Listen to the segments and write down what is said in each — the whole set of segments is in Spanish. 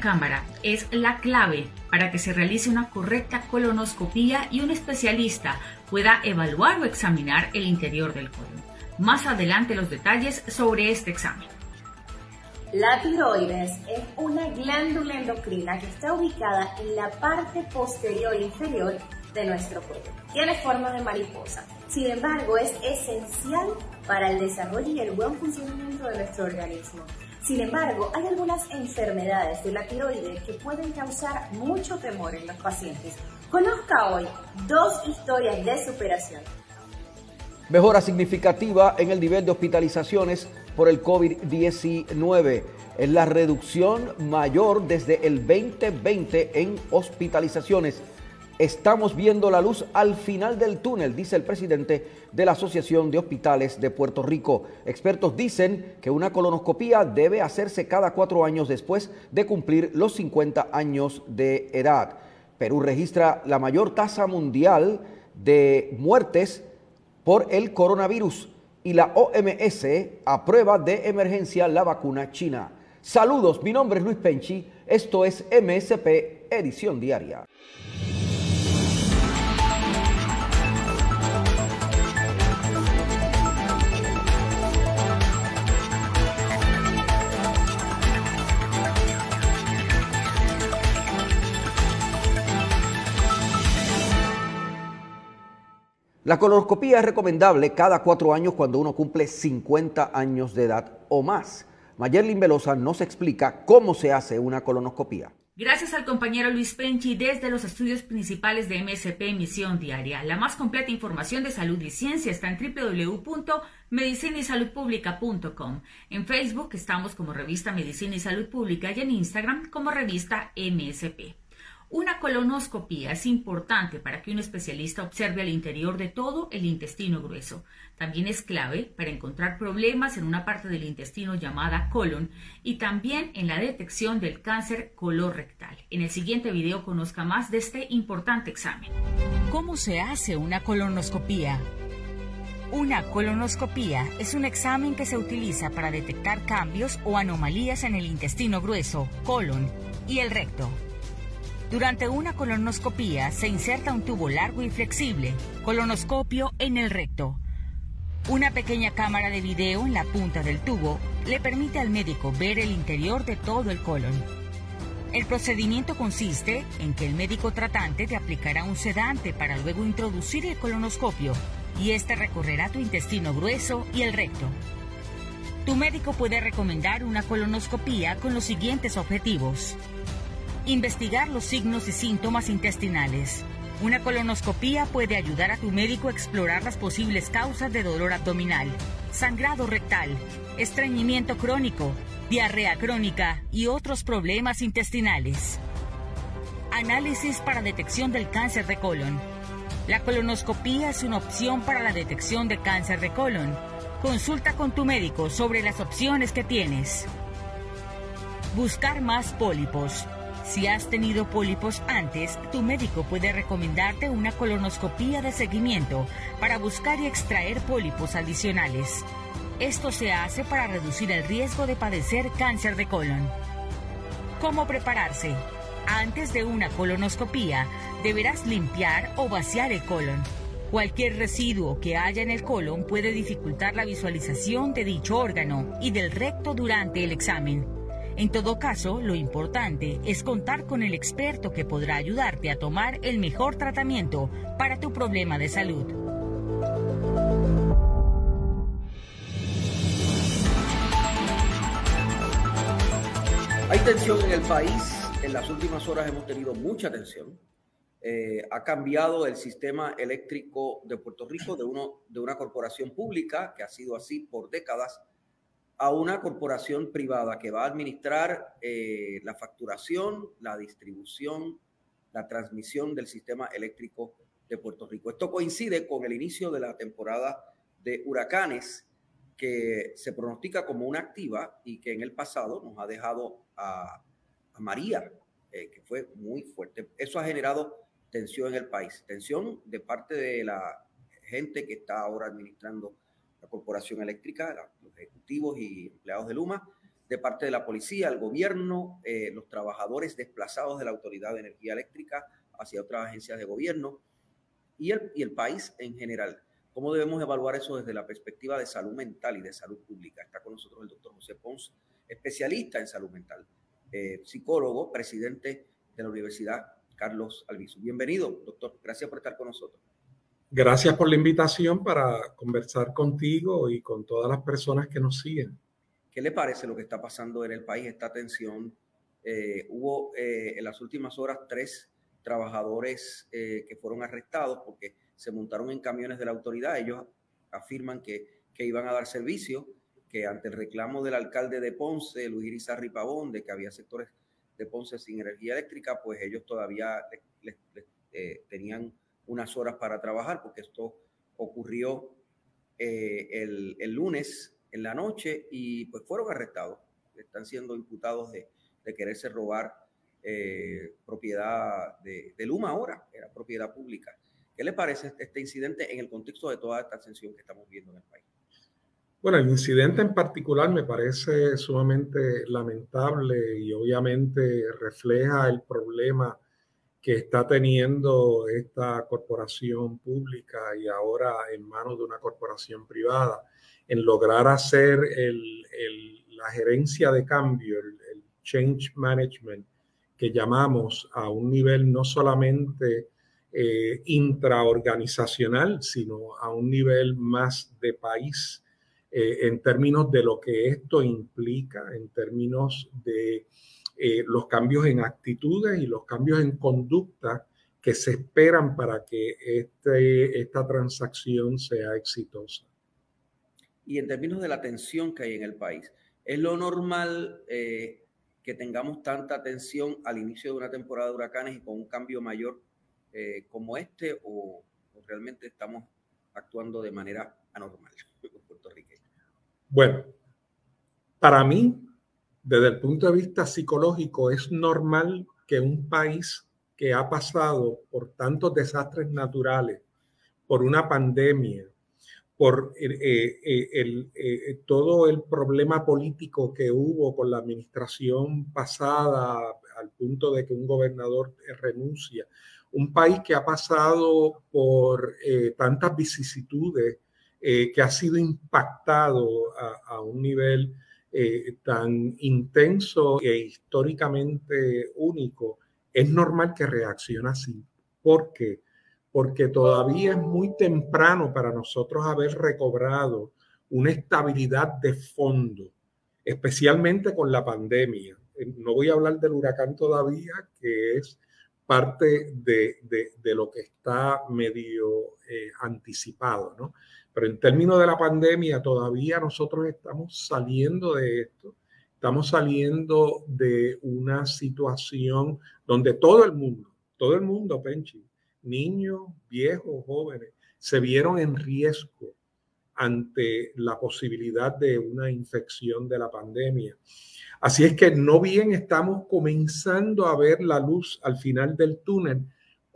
Cámara es la clave para que se realice una correcta colonoscopía y un especialista pueda evaluar o examinar el interior del colon. Más adelante los detalles sobre este examen. La tiroides es una glándula endocrina que está ubicada en la parte posterior e inferior de nuestro cuerpo. Tiene forma de mariposa. Sin embargo, es esencial para el desarrollo y el buen funcionamiento de nuestro organismo. Sin embargo, hay algunas enfermedades de la tiroides que pueden causar mucho temor en los pacientes. Conozca hoy dos historias de superación. Mejora significativa en el nivel de hospitalizaciones por el COVID-19. Es la reducción mayor desde el 2020 en hospitalizaciones. Estamos viendo la luz al final del túnel, dice el presidente de la Asociación de Hospitales de Puerto Rico. Expertos dicen que una colonoscopía debe hacerse cada cuatro años después de cumplir los 50 años de edad. Perú registra la mayor tasa mundial de muertes por el coronavirus y la OMS aprueba de emergencia la vacuna china. Saludos, mi nombre es Luis Penchi, esto es MSP Edición Diaria. La colonoscopía es recomendable cada cuatro años cuando uno cumple 50 años de edad o más. Mayerlin Velosa nos explica cómo se hace una colonoscopía. Gracias al compañero Luis Penchi desde los estudios principales de MSP Misión Diaria. La más completa información de salud y ciencia está en www.medicinaysaludpublica.com. En Facebook estamos como revista Medicina y Salud Pública y en Instagram como revista MSP. Una colonoscopía es importante para que un especialista observe al interior de todo el intestino grueso. También es clave para encontrar problemas en una parte del intestino llamada colon y también en la detección del cáncer colorectal. En el siguiente video conozca más de este importante examen. ¿Cómo se hace una colonoscopía? Una colonoscopía es un examen que se utiliza para detectar cambios o anomalías en el intestino grueso, colon y el recto. Durante una colonoscopía se inserta un tubo largo y flexible, colonoscopio en el recto. Una pequeña cámara de video en la punta del tubo le permite al médico ver el interior de todo el colon. El procedimiento consiste en que el médico tratante te aplicará un sedante para luego introducir el colonoscopio y este recorrerá tu intestino grueso y el recto. Tu médico puede recomendar una colonoscopía con los siguientes objetivos. Investigar los signos y síntomas intestinales. Una colonoscopía puede ayudar a tu médico a explorar las posibles causas de dolor abdominal, sangrado rectal, estreñimiento crónico, diarrea crónica y otros problemas intestinales. Análisis para detección del cáncer de colon. La colonoscopía es una opción para la detección de cáncer de colon. Consulta con tu médico sobre las opciones que tienes. Buscar más pólipos. Si has tenido pólipos antes, tu médico puede recomendarte una colonoscopía de seguimiento para buscar y extraer pólipos adicionales. Esto se hace para reducir el riesgo de padecer cáncer de colon. ¿Cómo prepararse? Antes de una colonoscopía, deberás limpiar o vaciar el colon. Cualquier residuo que haya en el colon puede dificultar la visualización de dicho órgano y del recto durante el examen. En todo caso, lo importante es contar con el experto que podrá ayudarte a tomar el mejor tratamiento para tu problema de salud. Hay tensión en el país. En las últimas horas hemos tenido mucha tensión. Eh, ha cambiado el sistema eléctrico de Puerto Rico de, de una corporación pública que ha sido así por décadas a una corporación privada que va a administrar eh, la facturación, la distribución, la transmisión del sistema eléctrico de Puerto Rico. Esto coincide con el inicio de la temporada de huracanes que se pronostica como una activa y que en el pasado nos ha dejado a, María, eh, que fue muy fuerte. Eso ha generado tensión en el país, tensión de parte de la gente que está ahora administrando la corporación eléctrica, los ejecutivos y empleados de Luma, de parte de la policía, el gobierno, eh, los trabajadores desplazados de la Autoridad de Energía Eléctrica hacia otras agencias de gobierno y el, y el país en general. ¿Cómo debemos evaluar eso desde la perspectiva de salud mental y de salud pública? Está con nosotros el doctor José Pons, especialista en salud mental, eh, psicólogo, presidente de la Universidad Carlos Alviso. Bienvenido, doctor. Gracias por estar con nosotros. Gracias por la invitación para conversar contigo y con todas las personas que nos siguen. ¿Qué le parece lo que está pasando en el país, esta tensión? Eh, hubo eh, en las últimas horas tres trabajadores que fueron arrestados porque se montaron en camiones de la autoridad. Ellos afirman que, que iban a dar servicio, que ante el reclamo del alcalde de Ponce, Luis Irizarry Pavón, de que había sectores de Ponce sin energía eléctrica, pues ellos todavía eh, tenían unas horas para trabajar, porque esto ocurrió eh, el, el, lunes en la noche y pues fueron arrestados. Están siendo imputados de, de quererse robar eh, propiedad de, de Luma ahora, era propiedad pública. ¿Qué le parece este incidente en el contexto de toda esta tensión que estamos viendo en el país? Bueno, el incidente en particular me parece sumamente lamentable y obviamente refleja el problema que está teniendo esta corporación pública y ahora en manos de una corporación privada en lograr hacer el, el, la gerencia de cambio, el, change management que llamamos a un nivel no solamente eh, intraorganizacional, sino a un nivel más de país eh, en términos de lo que esto implica, en términos de eh, los cambios en actitudes y los cambios en conducta que se esperan para que este, esta transacción sea exitosa. Y en términos de la tensión que hay en el país, ¿es lo normal eh, que tengamos tanta tensión al inicio de una temporada de huracanes y con un cambio mayor eh, como este o, realmente estamos actuando de manera anormal puertorriqueños? Bueno, para mí, desde el punto de vista psicológico, es normal que un país que ha pasado por tantos desastres naturales, por una pandemia, por eh, eh, el, todo el problema político que hubo con la administración pasada, al punto de que un gobernador renuncia, un país que ha pasado por eh, tantas vicisitudes, eh, que ha sido impactado a, un nivel eh, tan intenso e históricamente único, es normal que reaccione así. ¿Por qué? Porque todavía es muy temprano para nosotros haber recobrado una estabilidad de fondo, especialmente con la pandemia. No voy a hablar del huracán todavía, que es parte de, de, lo que está medio eh, anticipado, ¿no? Pero en términos de la pandemia, todavía nosotros estamos saliendo de esto, estamos saliendo de una situación donde todo el mundo, todo el mundo, Penchi, niños, viejos, jóvenes, se vieron en riesgo ante la posibilidad de una infección de la pandemia. Así es que no bien estamos comenzando a ver la luz al final del túnel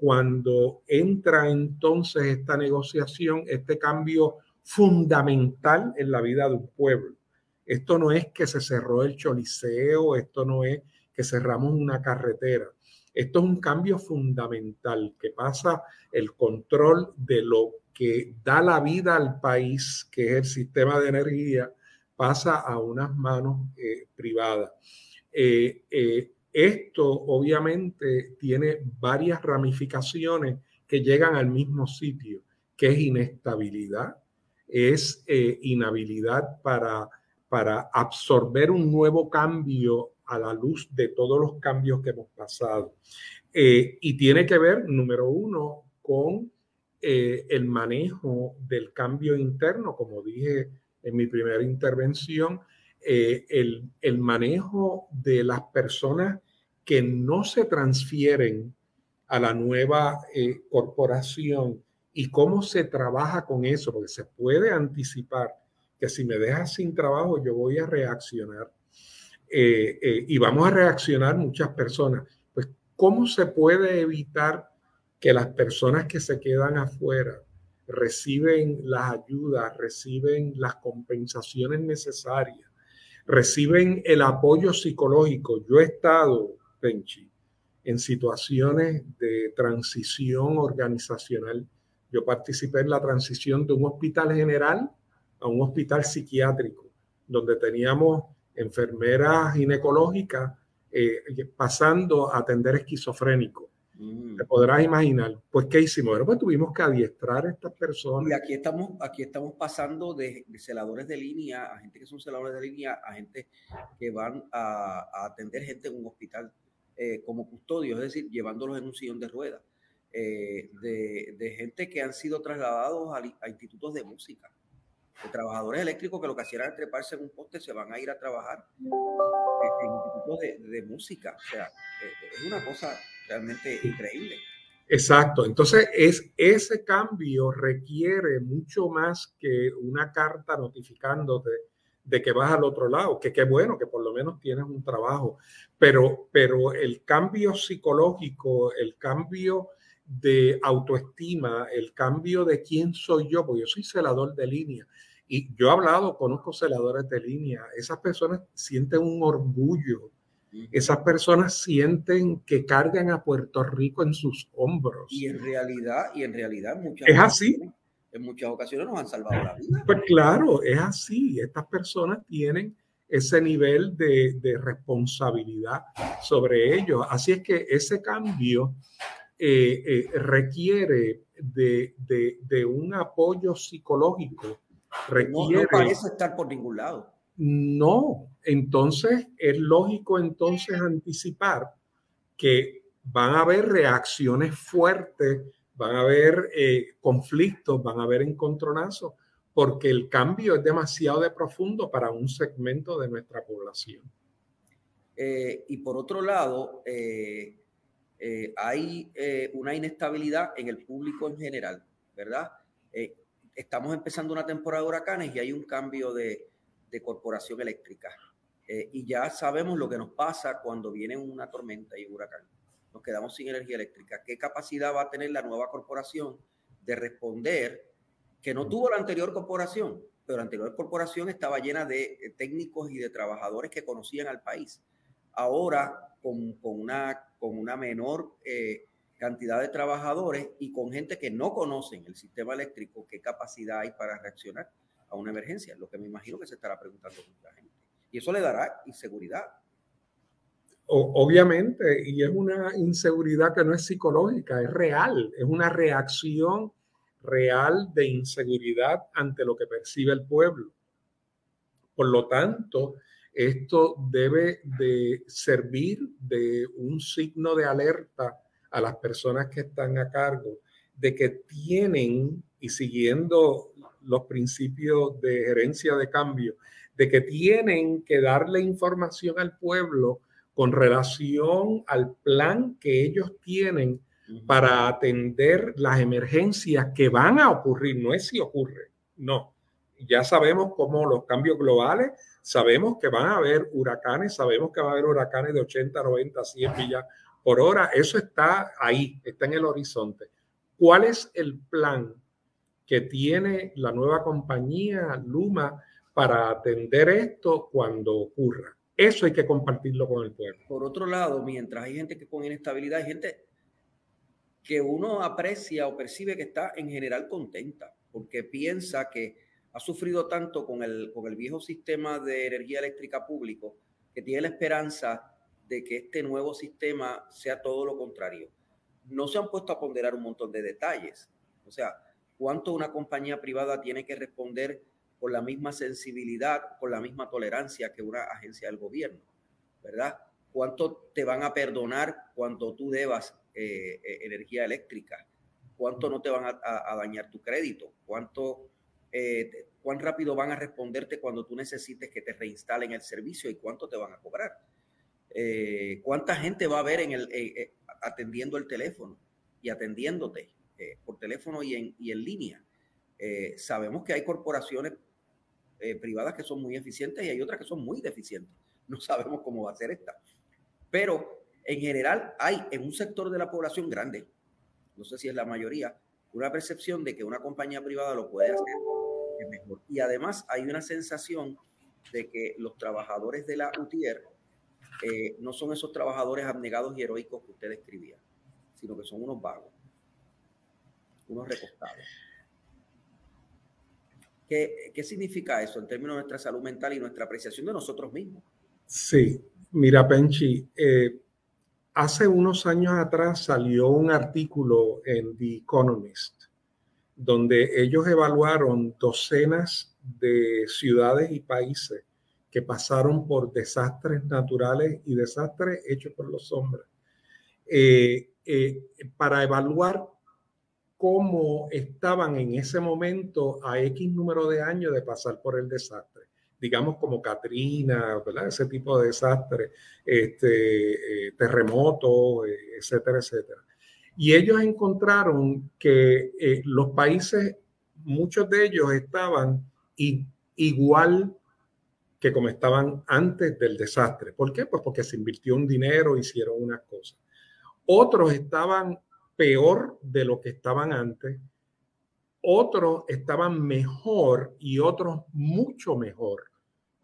cuando entra entonces esta negociación, este cambio fundamental en la vida de un pueblo. Esto no es que se cerró el choliseo, esto no es que cerramos una carretera. Esto es un cambio fundamental que pasa el control de lo que da la vida al país, que es el sistema de energía, pasa a unas manos eh, privadas. Eh, eh, esto obviamente tiene varias ramificaciones que llegan al mismo sitio, que es inestabilidad, es inhabilidad para, para absorber un nuevo cambio a la luz de todos los cambios que hemos pasado. y tiene que ver, número uno, con el manejo del cambio interno, como dije en mi primera intervención, eh, el, el, manejo de las personas que no se transfieren a la nueva eh, corporación y cómo se trabaja con eso, porque se puede anticipar que si me dejas sin trabajo yo voy a reaccionar eh, y vamos a reaccionar muchas personas. Pues, ¿cómo se puede evitar que las personas que se quedan afuera reciben las ayudas, reciben las compensaciones necesarias, reciben el apoyo psicológico. Yo he estado, Penchi, en situaciones de transición organizacional. Yo participé en la transición de un hospital general a un hospital psiquiátrico, donde teníamos enfermeras ginecológicas eh, pasando a atender esquizofrénicos Mm. Te podrás imaginar. Pues, ¿qué hicimos? Bueno, pues tuvimos que adiestrar a estas personas. Y aquí estamos, aquí estamos pasando de, celadores de línea a gente que son celadores de línea, a gente que van a, atender gente en un hospital eh, como custodios, es decir, llevándolos en un sillón de ruedas. Eh, de, gente que han sido trasladados a, institutos de música, de trabajadores eléctricos que lo que hacían era treparse en un poste, se van a ir a trabajar en, institutos de, de, música. O sea, eh, es una cosa realmente increíble. Exacto, entonces es, ese cambio requiere mucho más que una carta notificándote de que vas al otro lado, que qué bueno que por lo menos tienes un trabajo, pero, pero el cambio psicológico, el cambio de autoestima, el cambio de quién soy yo, porque yo soy celador de línea y yo he hablado, conozco celadores de línea, esas personas sienten un orgullo esas personas sienten que cargan a Puerto Rico en sus hombros. Y en realidad, y en realidad muchas es así. En muchas ocasiones nos han salvado la vida. Pues claro, es así. Estas personas tienen ese nivel de, responsabilidad sobre ellos. Así es que ese cambio eh, eh, requiere de, un apoyo psicológico. Requiere, no parece estar por ningún lado. No, entonces es lógico entonces anticipar que van a haber reacciones fuertes, van a haber eh, conflictos, van a haber encontronazos, porque el cambio es demasiado de profundo para un segmento de nuestra población. Eh, y por otro lado, eh, hay una inestabilidad en el público en general, ¿verdad? estamos empezando una temporada de huracanes y hay un cambio de, de corporación eléctrica. Y ya sabemos lo que nos pasa cuando viene una tormenta y un huracán. Nos quedamos sin energía eléctrica. ¿Qué capacidad va a tener la nueva corporación de responder que no tuvo la anterior corporación? Pero la anterior corporación estaba llena de eh, técnicos y de trabajadores que conocían al país. Ahora, con, con una, con una menor eh, cantidad de trabajadores y con gente que no conocen el sistema eléctrico, ¿qué capacidad hay para reaccionar? a una emergencia, lo que me imagino que se estará preguntando mucha gente. Y eso le dará inseguridad. Obviamente, y es una inseguridad que no es psicológica, es real, es una reacción real de inseguridad ante lo que percibe el pueblo. Por lo tanto, esto debe de servir de un signo de alerta a las personas que están a cargo de que tienen, y siguiendo los principios de gerencia de cambio, de que tienen que darle información al pueblo con relación al plan que ellos tienen para atender las emergencias que van a ocurrir. No es si ocurre, no. Ya sabemos cómo los cambios globales, sabemos que van a haber huracanes, sabemos que va a haber huracanes de 80, 90, 100 millas por hora. Eso está ahí, está en el horizonte. ¿Cuál es el plan que tiene la nueva compañía Luma para atender esto cuando ocurra. Eso hay que compartirlo con el pueblo. Por otro lado, mientras hay gente que con inestabilidad, hay gente que uno aprecia o percibe que está en general contenta, porque piensa que ha sufrido tanto con el, con el viejo sistema de energía eléctrica público, que tiene la esperanza de que este nuevo sistema sea todo lo contrario. No se han puesto a ponderar un montón de detalles. O sea, cuánto una compañía privada tiene que responder con la misma sensibilidad, con la misma tolerancia que una agencia del gobierno, ¿verdad? ¿Cuánto te van a perdonar cuando tú debas eh, eh, energía eléctrica? ¿Cuánto no te van a, dañar tu crédito? ¿Cuánto eh, cuán rápido van a responderte cuando tú necesites que te reinstalen el servicio y cuánto te van a cobrar. Cuánta gente va a ver en el, atendiendo el teléfono y atendiéndote por teléfono y en línea. sabemos que hay corporaciones privadas que son muy eficientes y hay otras que son muy deficientes. No sabemos cómo va a ser esta. Pero en general hay en un sector de la población grande, no sé si es la mayoría, una percepción de que una compañía privada lo puede hacer mejor. Y además hay una sensación de que los trabajadores de la UTIER eh, no son esos trabajadores abnegados y heroicos que usted describía, sino que son unos vagos, unos recostados. ¿Qué, ¿Qué significa eso en términos de nuestra salud mental y nuestra apreciación de nosotros mismos? Sí, mira, Penchi, eh, hace unos años atrás salió un artículo en The Economist donde ellos evaluaron docenas de ciudades y países que pasaron por desastres naturales y desastres hechos por los hombres, eh, eh, para evaluar cómo estaban en ese momento a X número de años de pasar por el desastre digamos como Katrina, ¿verdad? ese tipo de desastres, este, eh, terremotos, eh, etcétera, etcétera. Y ellos encontraron que eh, los países, muchos de ellos estaban igual que como estaban antes del desastre. ¿Por qué? Pues porque se invirtió un dinero, hicieron unas cosas. Otros estaban peor de lo que estaban antes, otros estaban mejor y otros mucho mejor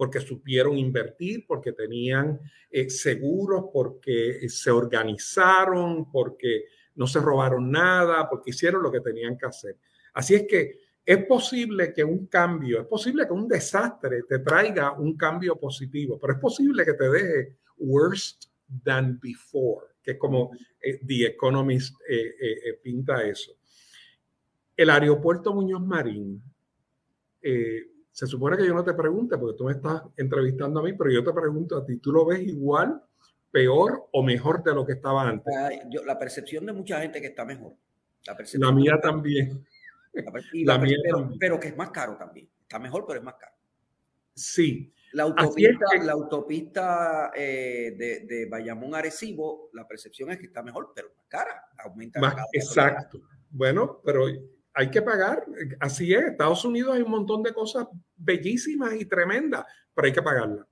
porque supieron invertir, porque tenían eh, seguros, porque se organizaron, porque no se robaron nada, porque hicieron lo que tenían que hacer. Así es que es posible que un cambio, es posible que un desastre te traiga un cambio positivo, pero es posible que te deje worst than before, que es como eh, The Economist eh, pinta eso. El aeropuerto Muñoz Marín se supone que yo no te pregunte porque tú me estás entrevistando a mí, pero yo te pregunto a ti, ¿tú lo ves igual, peor o mejor de lo que estaba antes? la percepción de mucha gente que está mejor. La, mía también. La, mía pero, también. pero que es más caro también. Está mejor, pero es más caro. Sí. La autopista, la autopista eh, de, de, Bayamón Arecibo, la percepción es que está mejor, pero más cara. Aumenta más, Exacto. Bueno, pero hay que pagar. Así es, Estados Unidos hay un montón de cosas bellísimas y tremendas, pero hay que pagarlas.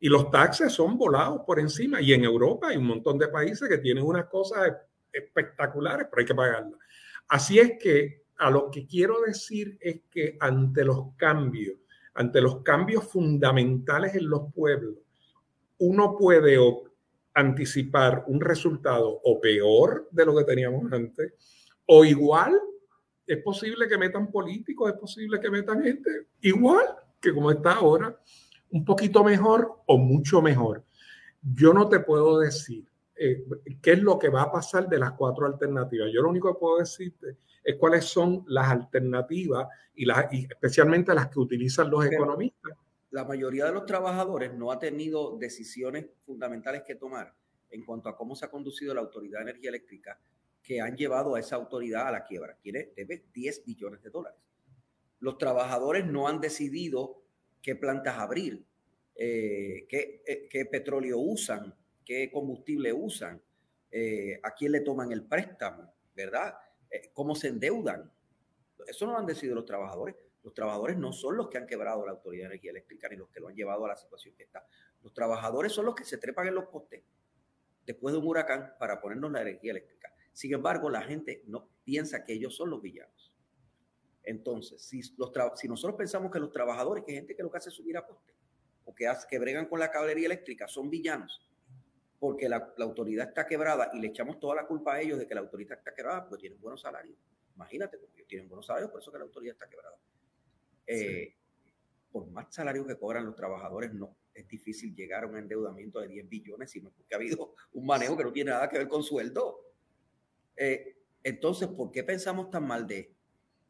Y los taxes son volados por encima. Y en Europa hay un montón de países que tienen unas cosas espectaculares, pero hay que pagarlas. Así es que a lo que quiero decir es que ante los cambios, ante los cambios fundamentales en los pueblos, uno puede anticipar un resultado o peor de lo que teníamos antes, o igual es posible que metan políticos, es posible que metan gente igual que como está ahora, un poquito mejor o mucho mejor. Yo no te puedo decir eh, qué es lo que va a pasar de las cuatro alternativas. Yo lo único que puedo decirte es cuáles son las alternativas y, las, y especialmente las que utilizan los economistas. La mayoría de los trabajadores no ha tenido decisiones fundamentales que tomar en cuanto a cómo se ha conducido la Autoridad de Energía Eléctrica que han llevado a esa autoridad a la quiebra. Tiene, debe 10 billones de dólares. Los trabajadores no han decidido qué plantas abrir, eh, eh, qué, petróleo usan, qué combustible usan, eh, a quién le toman el préstamo, ¿verdad? Cómo se endeudan. Eso no lo han decidido los trabajadores. Los trabajadores no son los que han quebrado la Autoridad de Energía Eléctrica ni los que lo han llevado a la situación que está. Los trabajadores son los que se trepan en los postes después de un huracán para ponernos la energía eléctrica. Sin embargo, la gente no piensa que ellos son los villanos. Entonces, si, nosotros pensamos que los trabajadores, que gente que lo que hace es subir a poste, o que, hace, que bregan con la cablería eléctrica, son villanos, porque la, autoridad está quebrada y le echamos toda la culpa a ellos de que la autoridad está quebrada, porque tienen buenos salarios. Imagínate, porque ellos tienen buenos salarios, por eso que la autoridad está quebrada. Eh, por más salarios que cobran los trabajadores, no es difícil llegar a un endeudamiento de 10 billones, sino porque ha habido un manejo que no tiene nada que ver con sueldo. Eh, entonces, ¿por qué pensamos tan mal de,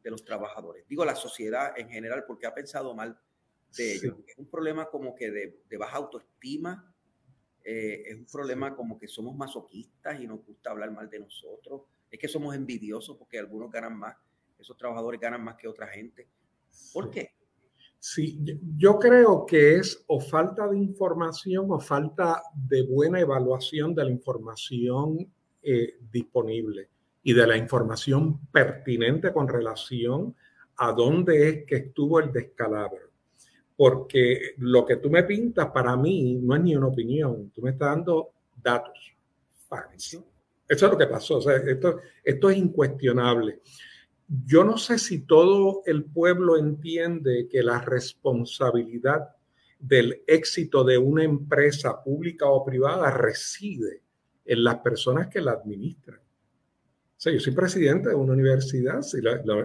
de, los trabajadores? Digo, la sociedad en general, ¿por qué ha pensado mal de ellos? Es un problema como que de, baja autoestima, eh, es un problema como que somos masoquistas y nos gusta hablar mal de nosotros, es que somos envidiosos porque algunos ganan más, esos trabajadores ganan más que otra gente. ¿Por qué? Sí, yo creo que es o falta de información o falta de buena evaluación de la información eh, disponible y de la información pertinente con relación a dónde es que estuvo el descalabro. Porque lo que tú me pintas para mí no es ni una opinión, tú me estás dando datos, Eso es lo que pasó, esto, esto es incuestionable. Yo no sé si todo el pueblo entiende que la responsabilidad del éxito de una empresa pública o privada reside en las personas que la administran. O sea, yo soy presidente de una universidad,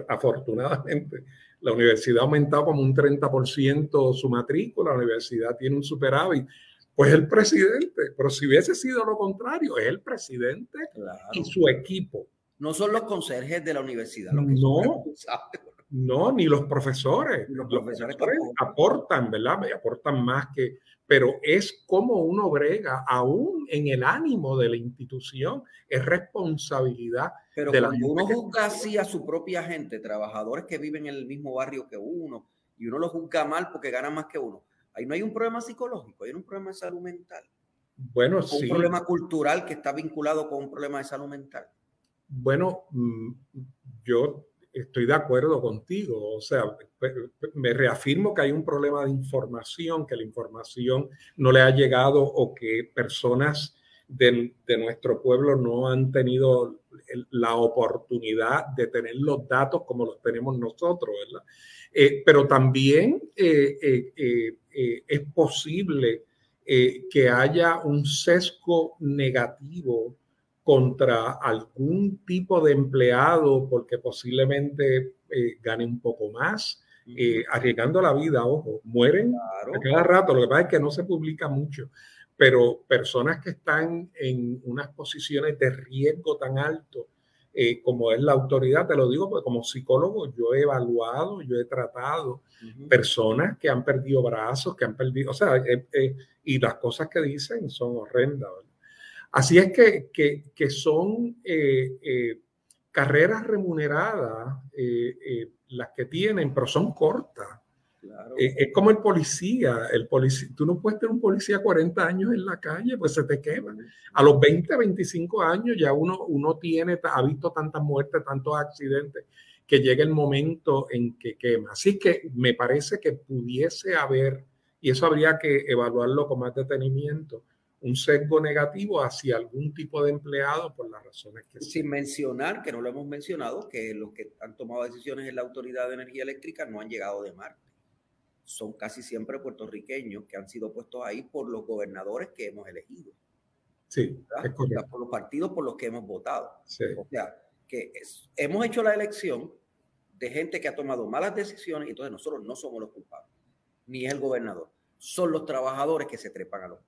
afortunadamente la universidad ha aumentado como un 30% su matrícula, la universidad tiene un superávit, pues el presidente, pero si hubiese sido lo contrario, es el presidente y su equipo. No son los conserjes de la universidad. no, no, ni los profesores. Los, profesores, aportan, ¿verdad? Aportan más que, pero es como uno brega, aún en el ánimo de la institución, es responsabilidad. Pero cuando uno juzga así a su propia gente, trabajadores que viven en el mismo barrio que uno, y uno lo juzga mal porque gana más que uno, ahí no hay un problema psicológico, hay un problema de salud mental. Bueno, sí. Un problema cultural que está vinculado con un problema de salud mental. Bueno, mm, yo estoy de acuerdo contigo. O sea, me reafirmo que hay un problema de información, que la información no le ha llegado o que personas de, nuestro pueblo no han tenido la oportunidad de tener los datos como los tenemos nosotros, ¿verdad? Eh, pero también eh, eh, es posible que haya un sesgo negativo contra algún tipo de empleado porque posiblemente gane un poco más, arriesgando la vida, ojo, mueren a cada rato, lo que pasa es que no se publica mucho, pero personas que están en unas posiciones de riesgo tan alto eh, como es la autoridad, te lo digo porque como psicólogo yo he evaluado, yo he tratado personas que han perdido brazos, que han perdido, o sea, y las cosas que dicen son horrendas, ¿verdad? Así es que, que, son eh, eh, carreras remuneradas eh, las que tienen, pero son cortas. Es como el policía, el policía, tú no puedes tener un policía 40 años en la calle, pues se te quema. A los 20, 25 años ya uno, uno tiene, ha visto tantas muertes, tantos accidentes, que llega el momento en que quema. Así que me parece que pudiese haber, y eso habría que evaluarlo con más detenimiento, un sesgo negativo hacia algún tipo de empleado por las razones que Sin mencionar, que no lo hemos mencionado, que los que han tomado decisiones en la Autoridad de Energía Eléctrica no han llegado de Marte. Son casi siempre puertorriqueños que han sido puestos ahí por los gobernadores que hemos elegido. Sí, es por los partidos por los que hemos votado. O sea, que hemos hecho la elección de gente que ha tomado malas decisiones y entonces nosotros no somos los culpables, ni es el gobernador. Son los trabajadores que se trepan a los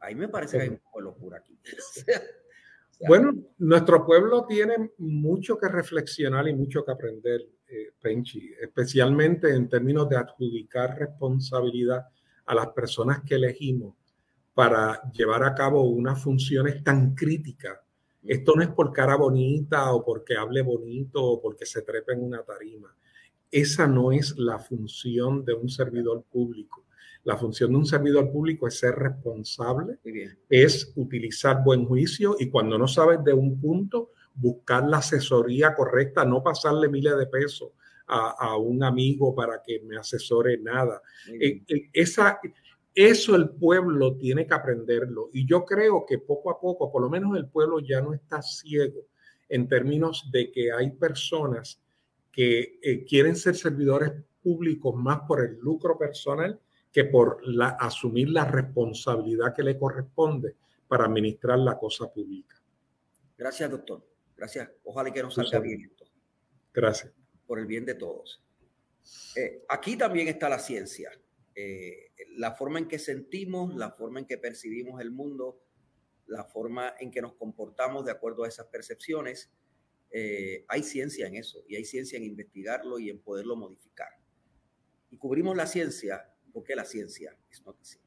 Ahí me parece que hay un poco de locura aquí. bueno, nuestro pueblo tiene mucho que reflexionar y mucho que aprender, eh, Penchi, especialmente en términos de adjudicar responsabilidad a las personas que elegimos para llevar a cabo unas funciones tan críticas. Esto no es por cara bonita o porque hable bonito o porque se trepe en una tarima. Esa no es la función de un servidor público. La función de un servidor público es ser responsable, es utilizar buen juicio y cuando no sabes de un punto, buscar la asesoría correcta, no pasarle miles de pesos a, un amigo para que me asesore nada. Eh, eh, esa, eso el pueblo tiene que aprenderlo y yo creo que poco a poco, por lo menos el pueblo ya no está ciego en términos de que hay personas que eh, quieren ser servidores públicos más por el lucro personal que por la, asumir la responsabilidad que le corresponde para administrar la cosa pública. Gracias, doctor. Gracias. Ojalá que nos salga bien esto. Gracias. Por el bien de todos. Eh, aquí también está la ciencia. Eh, la forma en que sentimos, la forma en que percibimos el mundo, la forma en que nos comportamos de acuerdo a esas percepciones. Eh, hay ciencia en eso y hay ciencia en investigarlo y en poderlo modificar. Y cubrimos la ciencia porque la ciencia es noticia.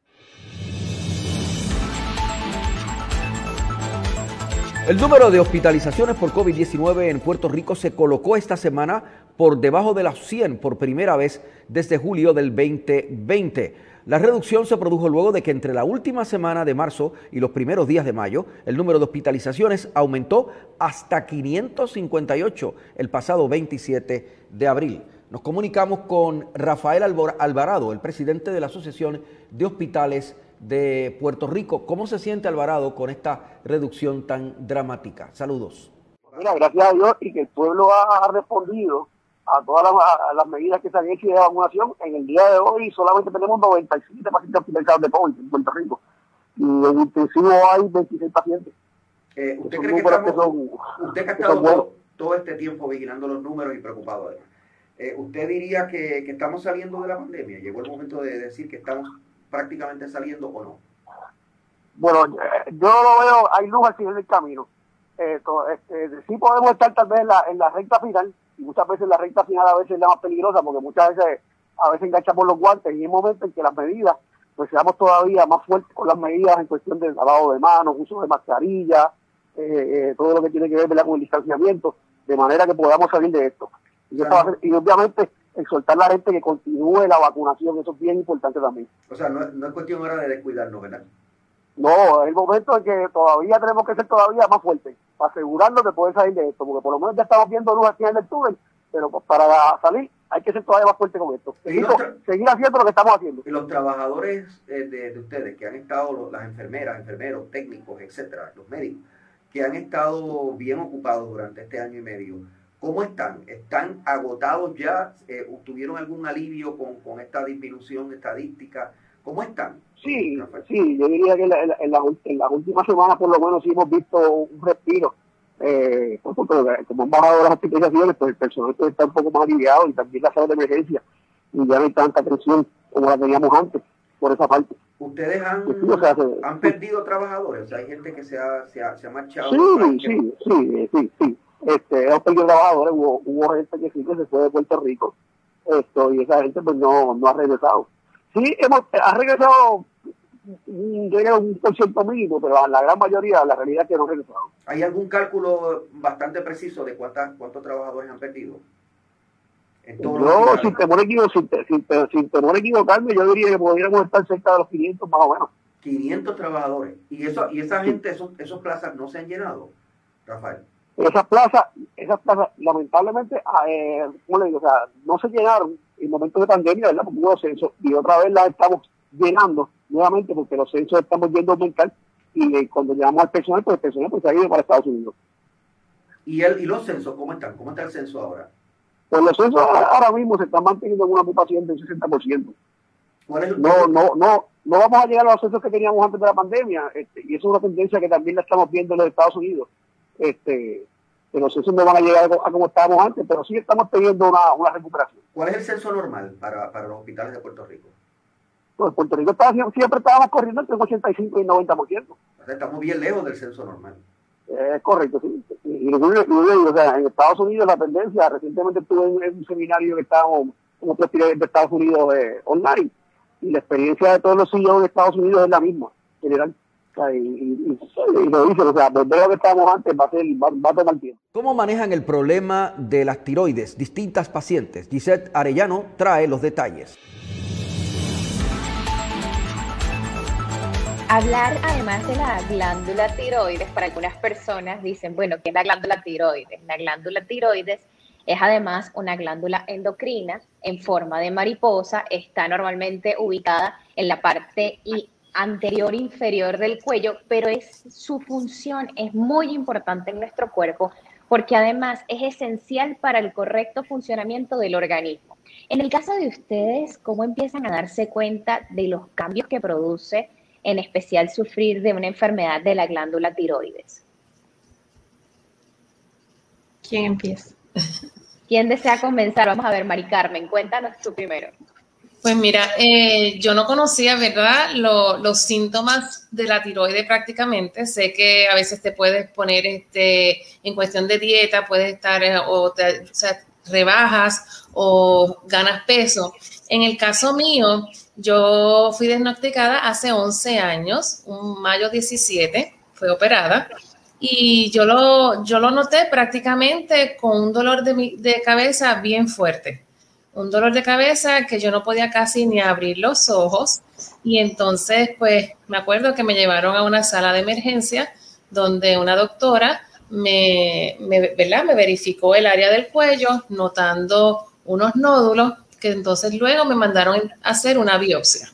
El número de hospitalizaciones por COVID-19 en Puerto Rico se colocó esta semana por debajo de las 100 por primera vez desde julio del 2020. La reducción se produjo luego de que entre la última semana de marzo y los primeros días de mayo, el número de hospitalizaciones aumentó hasta 558 el pasado 27 de abril. Nos comunicamos con Rafael Alvarado, el presidente de la Asociación de Hospitales de Puerto Rico. ¿Cómo se siente Alvarado con esta reducción tan dramática? Saludos. Mira, gracias a Dios y que el pueblo ha respondido a todas las, medidas que se han hecho de vacunación. En el día de hoy solamente tenemos 97 pacientes hospitalizados de COVID en Puerto Rico. Y en intensivo hay 26 pacientes. Eh, ¿Usted cree que, estamos, usted ha estado todo, este tiempo vigilando los números y preocupado además? Eh, ¿Usted diría que, que, estamos saliendo de la pandemia? ¿Llegó el momento de decir que estamos prácticamente saliendo o no? Bueno, eh, yo lo veo, hay luz al final del camino. Eh, este, sí podemos estar tal vez en la, en la recta final, y muchas veces la recta final a veces es la más peligrosa, porque muchas veces a veces enganchamos los guantes y hay momentos en que las medidas, pues seamos todavía más fuertes con las medidas en cuestión del lavado de manos, uso de mascarilla, eh, todo lo que tiene que ver con el distanciamiento, de manera que podamos salir de esto. Y, y obviamente exhortar a la gente que continúe la vacunación, eso es bien importante también. O sea, no, no es cuestión ahora de descuidarnos, ¿verdad? No, es el momento en que todavía tenemos que ser todavía más fuertes, para asegurarnos de poder salir de esto, porque por lo menos ya estamos viendo luz al final del túnel, pero para salir hay que ser todavía más fuerte con esto. Seguir, haciendo lo que estamos haciendo. Y los trabajadores eh, de, ustedes, que han estado, las enfermeras, enfermeros, técnicos, etcétera, los médicos, que han estado bien ocupados durante este año y medio, ¿Cómo están? ¿Están agotados ya? Eh, ¿Tuvieron algún alivio con, con, esta disminución estadística? ¿Cómo están? Sí, sí, yo diría que en, la, en, la, en las últimas semanas por lo menos sí hemos visto un respiro. Eh, como han bajado las hospitalizaciones, pues el personal pues, está un poco más aliviado y también la sala de emergencia y ya no hay tanta presión como la teníamos antes por esa parte. ¿Ustedes han, han perdido trabajadores? O sea, hay gente que se ha, se ha, se ha marchado. Sí, sí, sí, sí, sí este, hemos perdido trabajadores, hubo, hubo gente que sí que se fue de Puerto Rico, esto, y esa gente pues no, no ha regresado. Sí, hemos, ha regresado llega un por ciento mínimo, pero la gran mayoría, la realidad es que no ha regresado. ¿Hay algún cálculo bastante preciso de cuántas, cuántos trabajadores han perdido? yo, sin temor, sin, sin, sin temor a equivocarme, yo diría que podríamos estar cerca de los 500 más o menos. 500 trabajadores. ¿Y eso y esa gente, esos, esos plazas no se han llenado, Rafael? Esas plazas, esas plazas, lamentablemente, ah, eh, o sea, no se llenaron en momentos de pandemia, ¿verdad? Porque hubo censos y otra vez las estamos llenando nuevamente porque los censos estamos yendo a aumentar y eh, cuando llegamos al personal, pues el personal pues, se ha ido para Estados Unidos. ¿Y, el, ¿Y los censos cómo están? ¿Cómo está el censo ahora? Pues los censos ahora mismo se están manteniendo en una ocupación del 60%. ¿Cuál es no, no, no, no vamos a llegar a los censos que teníamos antes de la pandemia este, y eso es una tendencia que también la estamos viendo en los Estados Unidos este, que los censos no van a llegar a, como estábamos antes, pero sí estamos teniendo una, una recuperación. ¿Cuál es el censo normal para, para los hospitales de Puerto Rico? Pues Puerto Rico siempre estábamos corriendo entre un 85 y 90%. estamos bien lejos del censo normal. Es correcto, sí. Y, o sea, en Estados Unidos la tendencia, recientemente estuve en, un seminario que estábamos como presidente de Estados Unidos eh, online, y la experiencia de todos los CEOs de Estados Unidos es la misma, general y, lo dicen, o sea, volver lo que estábamos antes va a, ser, va, a tomar tiempo. ¿Cómo manejan el problema de las tiroides distintas pacientes? Gisette Arellano trae los detalles. Hablar además de la glándula tiroides, para algunas personas dicen, bueno, ¿qué es la glándula tiroides? La glándula tiroides es además una glándula endocrina en forma de mariposa, está normalmente ubicada en la parte anterior inferior del cuello, pero es su función es muy importante en nuestro cuerpo porque además es esencial para el correcto funcionamiento del organismo. En el caso de ustedes, ¿cómo empiezan a darse cuenta de los cambios que produce, en especial sufrir de una enfermedad de la glándula tiroides? ¿Quién empieza? ¿Quién desea comenzar? Vamos a ver, Mari Carmen, cuéntanos tú primero. Pues mira, eh, yo no conocía, ¿verdad?, los síntomas de la tiroide prácticamente. Sé que a veces te puedes poner este, en cuestión de dieta, puedes estar, eh, o, sea, rebajas o ganas peso. En el caso mío, yo fui diagnosticada hace 11 años, un mayo 17, fue operada. y yo lo, yo lo noté prácticamente con un dolor de, de cabeza bien fuerte. Un dolor de cabeza que yo no podía casi ni abrir los ojos. Y entonces, pues, me acuerdo que me llevaron a una sala de emergencia donde una doctora me, ¿verdad? me verificó el área del cuello, notando unos nódulos que entonces luego me mandaron a hacer una biopsia.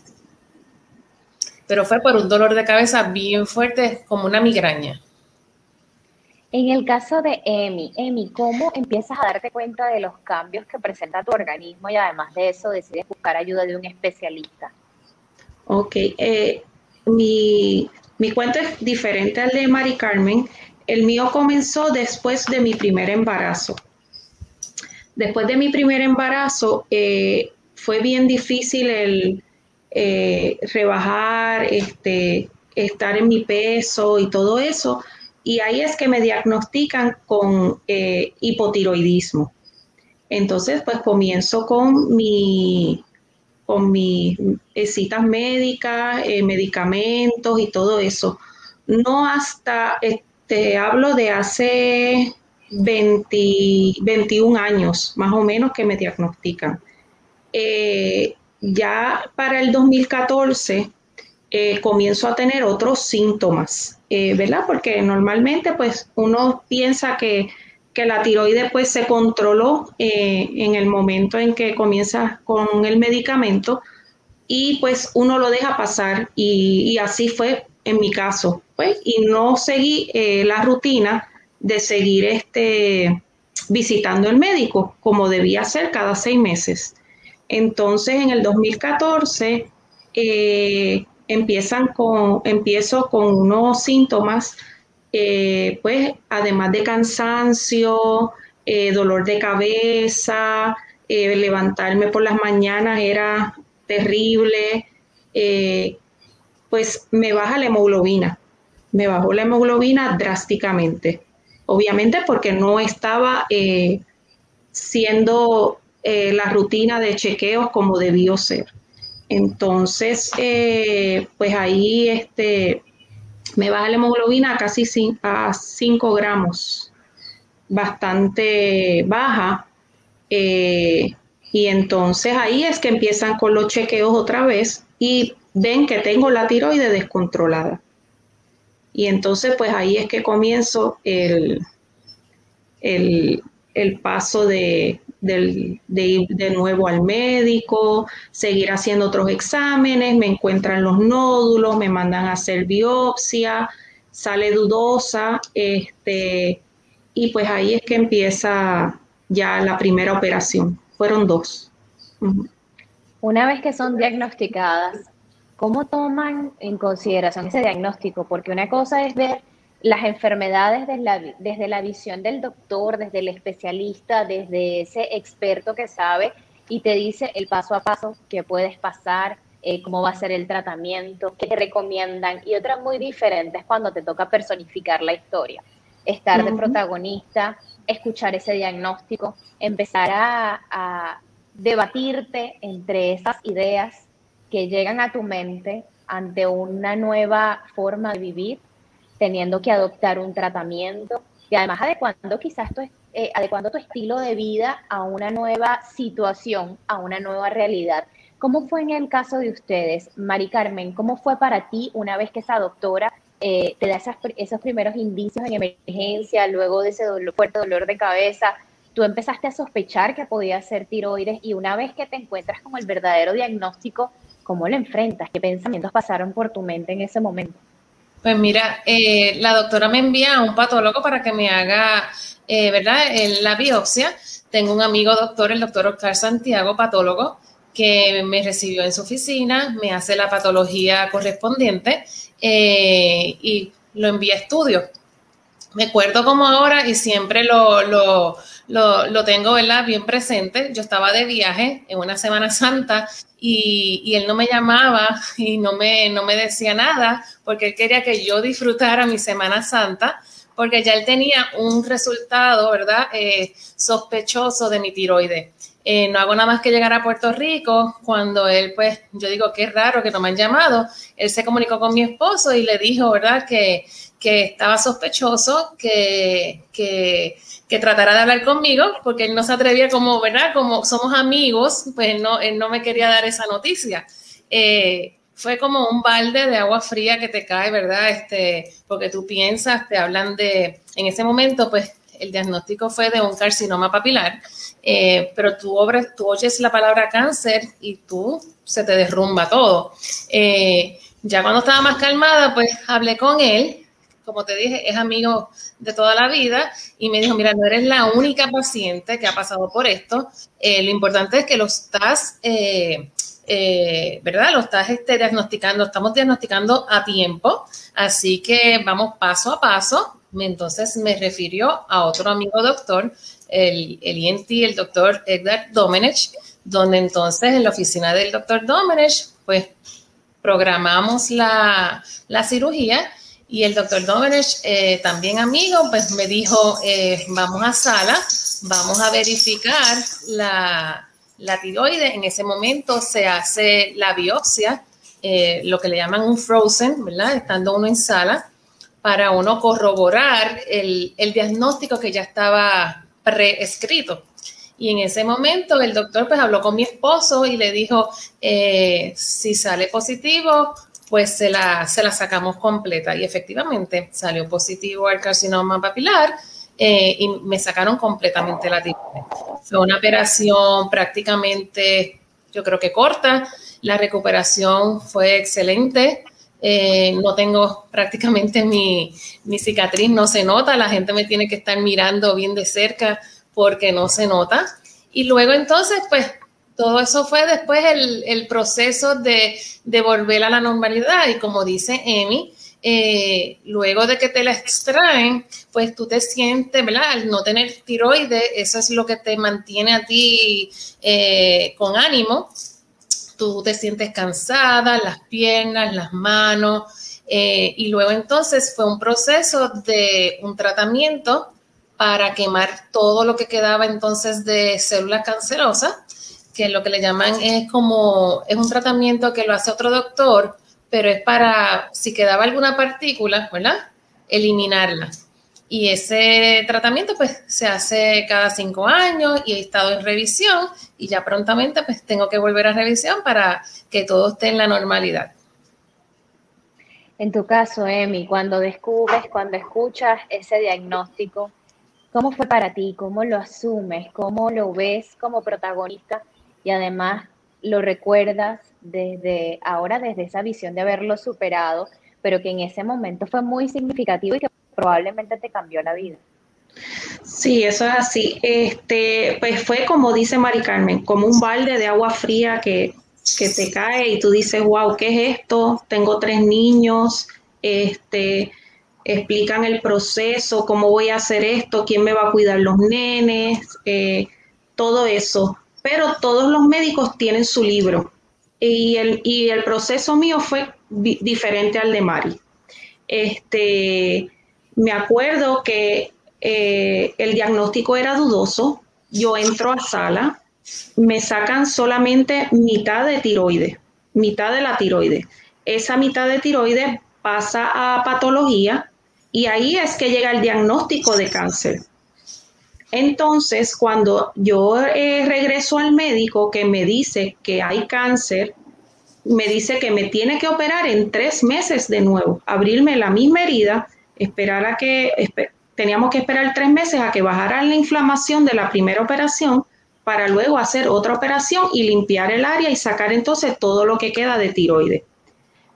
Pero fue por un dolor de cabeza bien fuerte, como una migraña. En el caso de Emi, Emi, ¿cómo empiezas a darte cuenta de los cambios que presenta tu organismo y además de eso decides buscar ayuda de un especialista? Ok, eh, mi, mi cuento es diferente al de Mari Carmen. El mío comenzó después de mi primer embarazo. Después de mi primer embarazo eh, fue bien difícil el eh, rebajar, este, estar en mi peso y todo eso y ahí es que me diagnostican con eh, hipotiroidismo. Entonces, pues comienzo con mi con mis eh, citas médicas, eh, medicamentos y todo eso. No hasta, este, hablo de hace 21 años, más o menos, que me diagnostican. ya para el 2014 comienzo a tener otros síntomas eh, ¿verdad? Porque normalmente pues uno piensa que, la tiroides pues se controló eh, en el momento en que comienza con el medicamento y pues uno lo deja pasar y, así fue en mi caso, pues, y no seguí eh, la rutina de seguir este, visitando el médico como debía ser cada seis meses. Entonces en el 2014 empiezan con, empiezo con unos síntomas, eh, pues además de cansancio, eh, dolor de cabeza, eh, levantarme por las mañanas era terrible, pues me baja la hemoglobina, me bajó la hemoglobina drásticamente, obviamente porque no estaba siendo la rutina de chequeos como debió ser. Entonces, eh, pues ahí este, me baja la hemoglobina casi a 5 gramos, bastante baja. Eh, y entonces ahí es que empiezan con los chequeos otra vez y ven que tengo la tiroide descontrolada. Y entonces pues ahí es que comienzo el, el, el paso de, de, ir de nuevo al médico, seguir haciendo otros exámenes, me encuentran los nódulos, me mandan a hacer biopsia, sale dudosa, este, y pues ahí es que empieza ya la primera operación. Fueron dos. Una vez que son diagnosticadas, ¿cómo toman en consideración ese diagnóstico? Porque una cosa es ver las enfermedades desde la, desde la visión del doctor, desde el especialista, desde ese experto que sabe y te dice el paso a paso que puedes pasar, eh, cómo va a ser el tratamiento, qué te recomiendan. Y otras muy diferentes cuando te toca personificar la historia, estar de protagonista, escuchar ese diagnóstico, empezar a, a debatirte entre esas ideas que llegan a tu mente ante una nueva forma de vivir teniendo que adoptar un tratamiento y además adecuando quizás tu, eh, adecuando tu estilo de vida a una nueva situación, a una nueva realidad. ¿Cómo fue en el caso de ustedes, Mari Carmen? ¿Cómo fue para ti una vez que esa doctora eh, te da esos primeros indicios en emergencia, luego de ese fuerte dolor de cabeza? Tú empezaste a sospechar que podía ser tiroides y una vez que te encuentras con el verdadero diagnóstico, ¿cómo lo enfrentas? ¿Qué pensamientos pasaron por tu mente en ese momento? Pues mira, eh, la doctora me envía a un patólogo para que me haga, eh, ¿verdad?, la biopsia. Tengo un amigo doctor, el doctor Oscar Santiago, patólogo, que me recibió en su oficina, me hace la patología correspondiente eh, y lo envía a estudio. Me acuerdo como ahora y siempre lo, lo, lo, lo tengo, ¿verdad?, bien presente. Yo estaba de viaje en una Semana Santa y, él no me llamaba y no me, no me decía nada porque él quería que yo disfrutara mi Semana Santa porque ya él tenía un resultado, ¿verdad? Eh, sospechoso de mi tiroide. Eh, no hago nada más que llegar a Puerto Rico, cuando él, pues, yo digo, qué raro que no me han llamado, él se comunicó con mi esposo y le dijo, ¿verdad?, que, que estaba sospechoso, que, que, que, tratara de hablar conmigo, porque él no se atrevía como, ¿verdad?, como somos amigos, pues no, él no me quería dar esa noticia. Eh, fue como un balde de agua fría que te cae, ¿verdad? Este, porque tú piensas, te hablan de, en ese momento, pues el diagnóstico fue de un carcinoma papilar, eh, pero tú, oyes la palabra cáncer y tú se te derrumba todo. Eh, ya cuando estaba más calmada, pues hablé con él, como te dije, es amigo de toda la vida y me dijo, mira, no eres la única paciente que ha pasado por esto, eh, lo importante es que lo estás... ¿verdad? Lo estás este, diagnosticando, estamos diagnosticando a tiempo, así que vamos paso a paso entonces me refirió a otro amigo doctor, el, el ENT, el doctor Edgar Domenech, donde entonces en la oficina del doctor Domenech, pues programamos la, cirugía y el doctor Domenech, eh, también amigo, pues me dijo, eh, vamos a sala, vamos a verificar la, la tiroide. En ese momento se hace la biopsia, eh, lo que le llaman un frozen, ¿verdad? Estando uno en sala para uno corroborar el, diagnóstico que ya estaba preescrito. Y en ese momento el doctor pues habló con mi esposo y le dijo, eh, si sale positivo, pues se la, se la sacamos completa. Y efectivamente salió positivo al carcinoma papilar eh, y me sacaron completamente la tiroides. Fue una operación prácticamente, yo creo que corta. La recuperación fue excelente. Eh, no tengo prácticamente mi, cicatriz, no se nota, la gente me tiene que estar mirando bien de cerca porque no se nota. Y luego entonces, pues todo eso fue después el, proceso de, de, volver a la normalidad y como dice Emi, eh, luego de que te la extraen, pues tú te sientes, ¿verdad? Al no tener tiroides, eso es lo que te mantiene a ti eh, con ánimo tú te sientes cansada, las piernas, las manos, eh, y luego entonces fue un proceso de un tratamiento para quemar todo lo que quedaba entonces de células cancerosas, que lo que le llaman es como, es un tratamiento que lo hace otro doctor, pero es para, si quedaba alguna partícula, ¿verdad? Eliminarla. Y ese tratamiento pues se hace cada cinco años y he estado en revisión y ya prontamente pues tengo que volver a revisión para que todo esté en la normalidad. En tu caso, Emi, cuando descubres, cuando escuchas ese diagnóstico, ¿cómo fue para ti? ¿Cómo lo asumes? ¿Cómo lo ves como protagonista? Y además lo recuerdas desde ahora, desde esa visión de haberlo superado, pero que en ese momento fue muy significativo y que probablemente te cambió la vida. Sí, eso es así. Este, pues fue como dice Mari Carmen, como un balde de agua fría que, que te cae y tú dices, wow, ¿qué es esto? Tengo tres niños, este, explican el proceso, cómo voy a hacer esto, quién me va a cuidar los nenes, eh, todo eso. Pero todos los médicos tienen su libro y el, y el proceso mío fue diferente al de Mari. Este, me acuerdo que eh, el diagnóstico era dudoso, yo entro a sala, me sacan solamente mitad de tiroides, mitad de la tiroides. Esa mitad de tiroides pasa a patología y ahí es que llega el diagnóstico de cáncer. Entonces, cuando yo eh, regreso al médico que me dice que hay cáncer, me dice que me tiene que operar en tres meses de nuevo, abrirme la misma herida esperar a que, teníamos que esperar tres meses a que bajara la inflamación de la primera operación para luego hacer otra operación y limpiar el área y sacar entonces todo lo que queda de tiroides.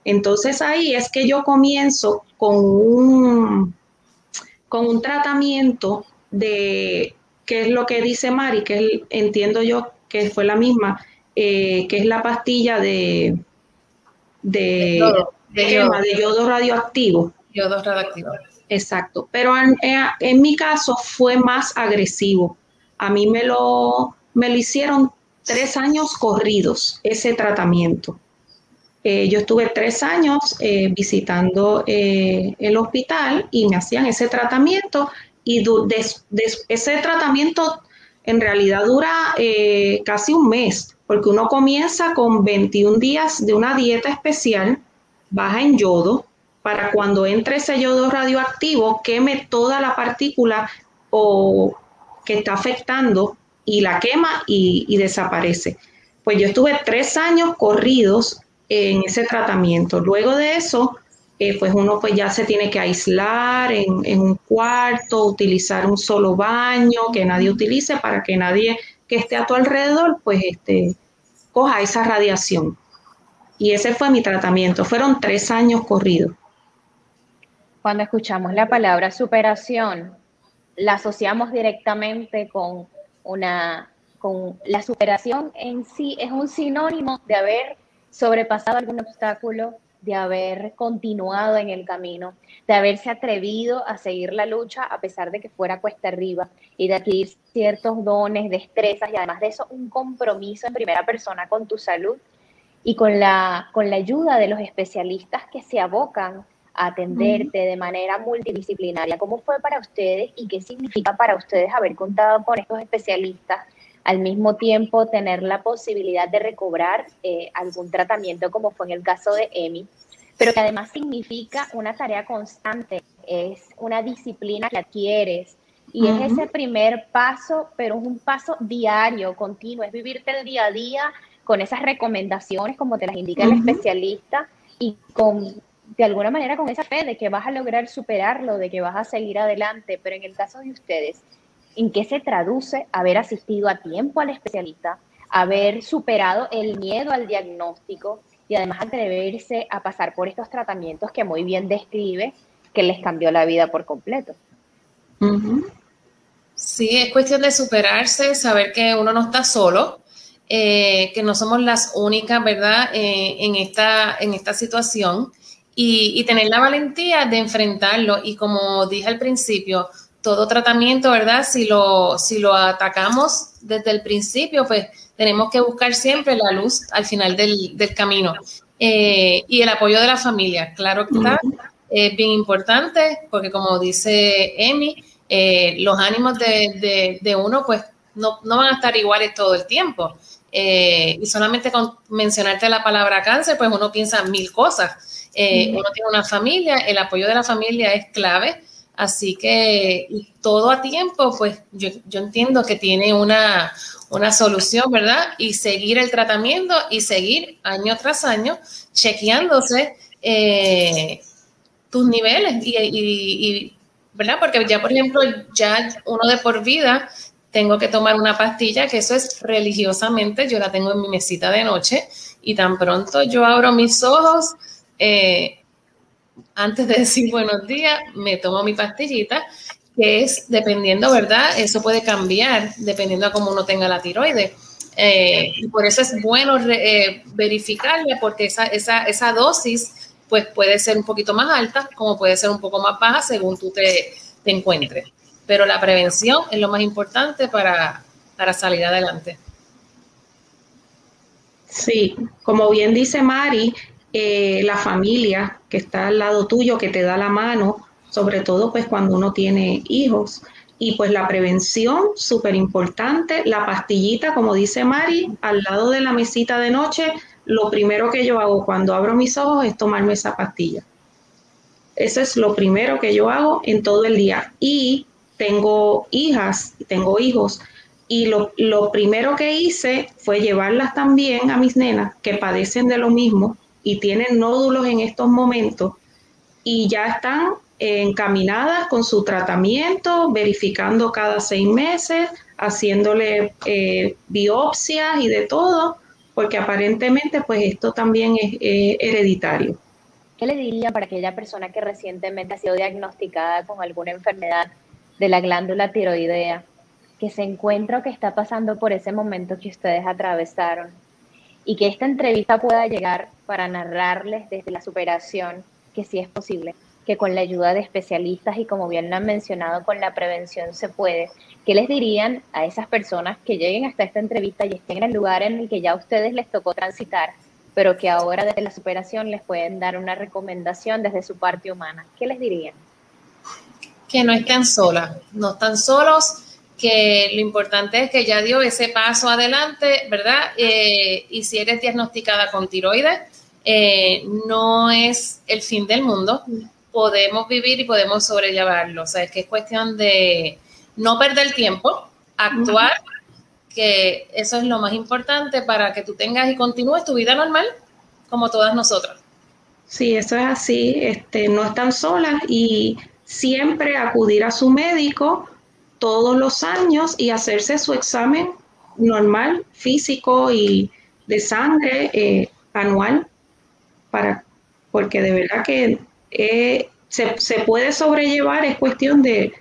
Entonces ahí es que yo comienzo con un, con un tratamiento de, que es lo que dice Mari, que entiendo yo que fue la misma, eh, que es la pastilla de, de, de yodo radioactivo yodo radioactivo. Exacto, pero eh, en, mi caso fue más agresivo. A mí me lo, me lo hicieron tres años corridos, ese tratamiento. Eh, yo estuve tres años eh, visitando el hospital y me hacían ese tratamiento y ese tratamiento en realidad dura eh, casi un mes, porque uno comienza con 21 días de una dieta especial, baja en yodo, para cuando entre ese yodo radioactivo queme toda la partícula o que está afectando y la quema y, desaparece. Pues yo estuve tres años corridos en ese tratamiento. Luego de eso, eh, pues uno pues ya se tiene que aislar en, en, un cuarto, utilizar un solo baño que nadie utilice para que nadie que esté a tu alrededor pues este, coja esa radiación. Y ese fue mi tratamiento. Fueron tres años corridos. Cuando escuchamos la palabra superación, la asociamos directamente con una, con la superación en sí es un sinónimo de haber sobrepasado algún obstáculo, de haber continuado en el camino, de haberse atrevido a seguir la lucha a pesar de que fuera cuesta arriba y de adquirir ciertos dones, destrezas y además de eso un compromiso en primera persona con tu salud y con la, con la ayuda de los especialistas que se abocan atenderte de manera multidisciplinaria. ¿Cómo fue para ustedes y qué significa para ustedes haber contado con estos especialistas? Al mismo tiempo, tener la posibilidad de recobrar eh, algún tratamiento, como fue en el caso de Emi, pero que además significa una tarea constante, es una disciplina que adquieres, y es ese primer paso, pero es un paso diario, continuo, es vivirte el día a día con esas recomendaciones como te las indica el especialista y con de alguna manera con esa fe de que vas a lograr superarlo, de que vas a seguir adelante, pero en el caso de ustedes, ¿en qué se traduce haber asistido a tiempo al especialista, haber superado el miedo al diagnóstico y además atreverse a pasar por estos tratamientos que muy bien describe que les cambió la vida por completo? Sí, es cuestión de superarse, saber que uno no está solo, eh, que no somos las únicas, ¿verdad?, eh, en, esta, en esta situación y, tener la valentía de enfrentarlo. Y como dije al principio, todo tratamiento, ¿verdad? Si lo, si lo atacamos desde el principio, pues tenemos que buscar siempre la luz al final del, camino. Eh, y el apoyo de la familia, claro que está, es bien importante, porque como dice Emi, eh, los ánimos de, uno, pues no, no, van a estar iguales todo el tiempo. Eh, y solamente con mencionarte la palabra cáncer, pues uno piensa mil cosas. Uno tiene una familia, el apoyo de la familia es clave, así que todo a tiempo, pues yo, entiendo que tiene una, solución, ¿verdad? Y seguir el tratamiento y seguir año tras año chequeándose eh, tus niveles y, ¿verdad? Porque ya, por ejemplo, ya uno de por vida tengo que tomar una pastilla, que eso es religiosamente, yo la tengo en mi mesita de noche y tan pronto yo abro mis ojos, eh, antes de decir buenos días, me tomo mi pastillita, que es dependiendo, ¿verdad? Eso puede cambiar dependiendo a cómo uno tenga la tiroides. Eh, y por eso es bueno eh, verificarle, porque esa, esa, esa, dosis pues puede ser un poquito más alta, como puede ser un poco más baja según tú te, te encuentres. Pero la prevención es lo más importante para, para salir adelante. Sí, como bien dice Mari, eh, la familia que está al lado tuyo, que te da la mano, sobre todo pues cuando uno tiene hijos. Y pues la prevención, súper importante, la pastillita, como dice Mari, al lado de la mesita de noche, lo primero que yo hago cuando abro mis ojos es tomarme esa pastilla. Eso es lo primero que yo hago en todo el día. Y tengo hijas, tengo hijos, y lo, lo primero que hice fue llevarlas también a mis nenas que padecen de lo mismo y tienen nódulos en estos momentos y ya están encaminadas con su tratamiento, verificando cada seis meses, haciéndole eh, biopsias y de todo, porque aparentemente pues esto también es hereditario. ¿Qué le diría para aquella persona que recientemente ha sido diagnosticada con alguna enfermedad de la glándula tiroidea, que se encuentra o que está pasando por ese momento que ustedes atravesaron? y que esta entrevista pueda llegar para narrarles desde la superación que sí es posible, que con la ayuda de especialistas y como bien lo han mencionado, con la prevención se puede. ¿Qué les dirían a esas personas que lleguen hasta esta entrevista y estén en el lugar en el que ya a ustedes les tocó transitar, pero que ahora desde la superación les pueden dar una recomendación desde su parte humana? ¿Qué les dirían? Que no están solas, no están solos, que lo importante es que ya dio ese paso adelante, ¿verdad? Eh, y si eres diagnosticada con tiroides, eh, no es el fin del mundo. Podemos vivir y podemos sobrellevarlo. O sea, es que es cuestión de no perder tiempo, actuar, que eso es lo más importante para que tú tengas y continúes tu vida normal como todas nosotras. Sí, eso es así. Este, no están solas y siempre acudir a su médico todos los años y hacerse su examen normal, físico y de sangre eh, anual, para, porque de verdad que eh, se, se, puede sobrellevar, es cuestión de,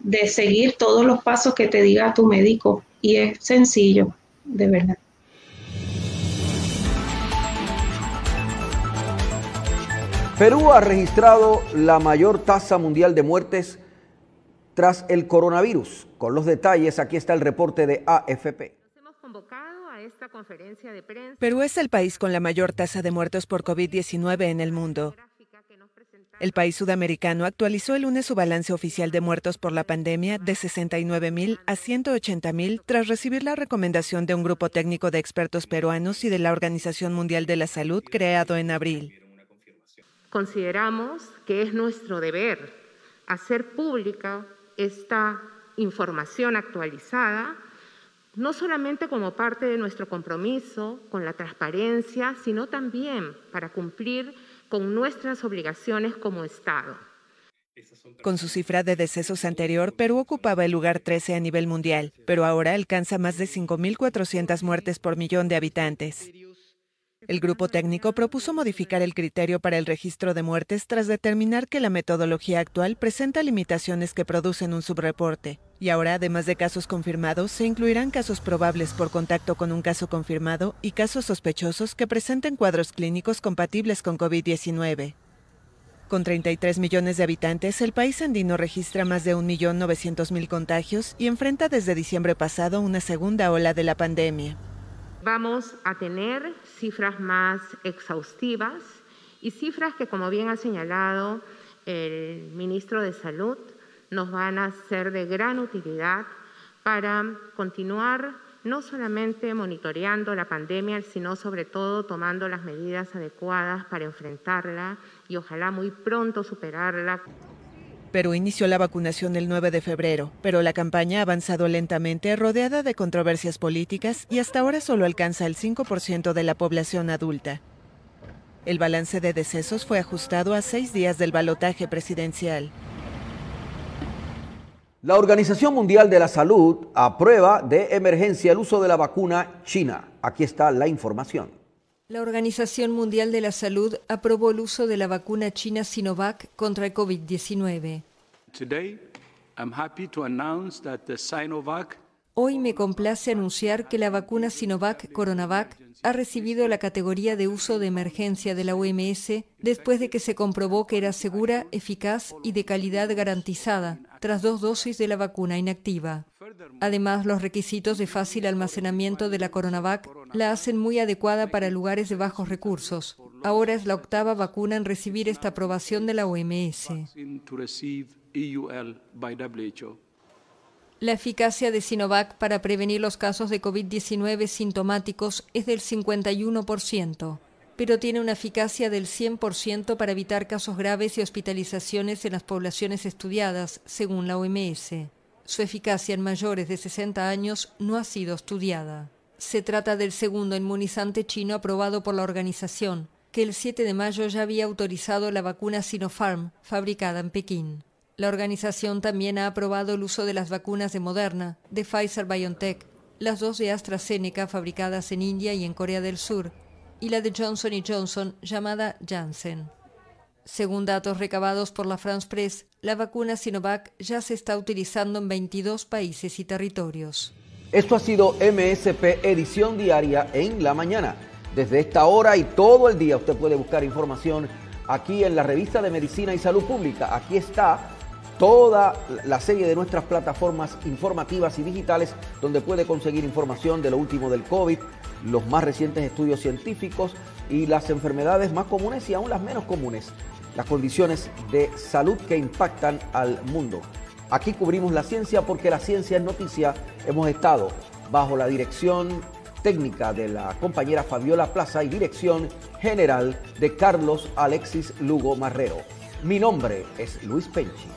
de seguir todos los pasos que te diga tu médico y es sencillo, de verdad. Perú ha registrado la mayor tasa mundial de muertes tras el coronavirus. Con los detalles, aquí está el reporte de AFP. Perú es el país con la mayor tasa de muertos por COVID-19 en el mundo. El país sudamericano actualizó el lunes su balance oficial de muertos por la pandemia de 69.000 a 180.000 tras recibir la recomendación de un grupo técnico de expertos peruanos y de la Organización Mundial de la Salud creado en abril. Consideramos que es nuestro deber hacer pública esta información actualizada, no solamente como parte de nuestro compromiso con la transparencia, sino también para cumplir con nuestras obligaciones como Estado. Con su cifra de decesos anterior, Perú ocupaba el lugar 13 a nivel mundial, pero ahora alcanza más de 5.400 muertes por millón de habitantes. El grupo técnico propuso modificar el criterio para el registro de muertes tras determinar que la metodología actual presenta limitaciones que producen un subreporte. Y ahora, además de casos confirmados, se incluirán casos probables por contacto con un caso confirmado y casos sospechosos que presenten cuadros clínicos compatibles con COVID-19. Con 33 millones de habitantes, el país andino registra más de 1.900.000 contagios y enfrenta desde diciembre pasado una segunda ola de la pandemia. Vamos a tener cifras más exhaustivas y cifras que, como bien ha señalado el ministro de Salud, nos van a ser de gran utilidad para continuar no solamente monitoreando la pandemia, sino sobre todo tomando las medidas adecuadas para enfrentarla y ojalá muy pronto superarla. Perú inició la vacunación el 9 de febrero, pero la campaña ha avanzado lentamente, rodeada de controversias políticas y hasta ahora solo alcanza el 5% de la población adulta. El balance de decesos fue ajustado a seis días del balotaje presidencial. La Organización Mundial de la Salud aprueba de emergencia el uso de la vacuna china. Aquí está la información. La Organización Mundial de la Salud aprobó el uso de la vacuna china Sinovac contra el COVID-19. Hoy me complace anunciar que la vacuna Sinovac Coronavac ha recibido la categoría de uso de emergencia de la OMS después de que se comprobó que era segura, eficaz y de calidad garantizada tras dos dosis de la vacuna inactiva. Además, los requisitos de fácil almacenamiento de la Coronavac la hacen muy adecuada para lugares de bajos recursos. Ahora es la octava vacuna en recibir esta aprobación de la OMS. La eficacia de Sinovac para prevenir los casos de COVID-19 sintomáticos es del 51% pero tiene una eficacia del 100% para evitar casos graves y hospitalizaciones en las poblaciones estudiadas, según la OMS. Su eficacia en mayores de 60 años no ha sido estudiada. Se trata del segundo inmunizante chino aprobado por la organización, que el 7 de mayo ya había autorizado la vacuna Sinopharm, fabricada en Pekín. La organización también ha aprobado el uso de las vacunas de Moderna, de Pfizer BioNTech, las dos de AstraZeneca fabricadas en India y en Corea del Sur, y la de Johnson Johnson llamada Janssen. Según datos recabados por la France Press, la vacuna Sinovac ya se está utilizando en 22 países y territorios. Esto ha sido MSP Edición Diaria en la mañana. Desde esta hora y todo el día usted puede buscar información aquí en la revista de Medicina y Salud Pública. Aquí está toda la serie de nuestras plataformas informativas y digitales donde puede conseguir información de lo último del COVID, los más recientes estudios científicos y las enfermedades más comunes y aún las menos comunes, las condiciones de salud que impactan al mundo. Aquí cubrimos la ciencia porque la ciencia es noticia. Hemos estado bajo la dirección técnica de la compañera Fabiola Plaza y dirección general de Carlos Alexis Lugo Marrero. Mi nombre es Luis Penchi.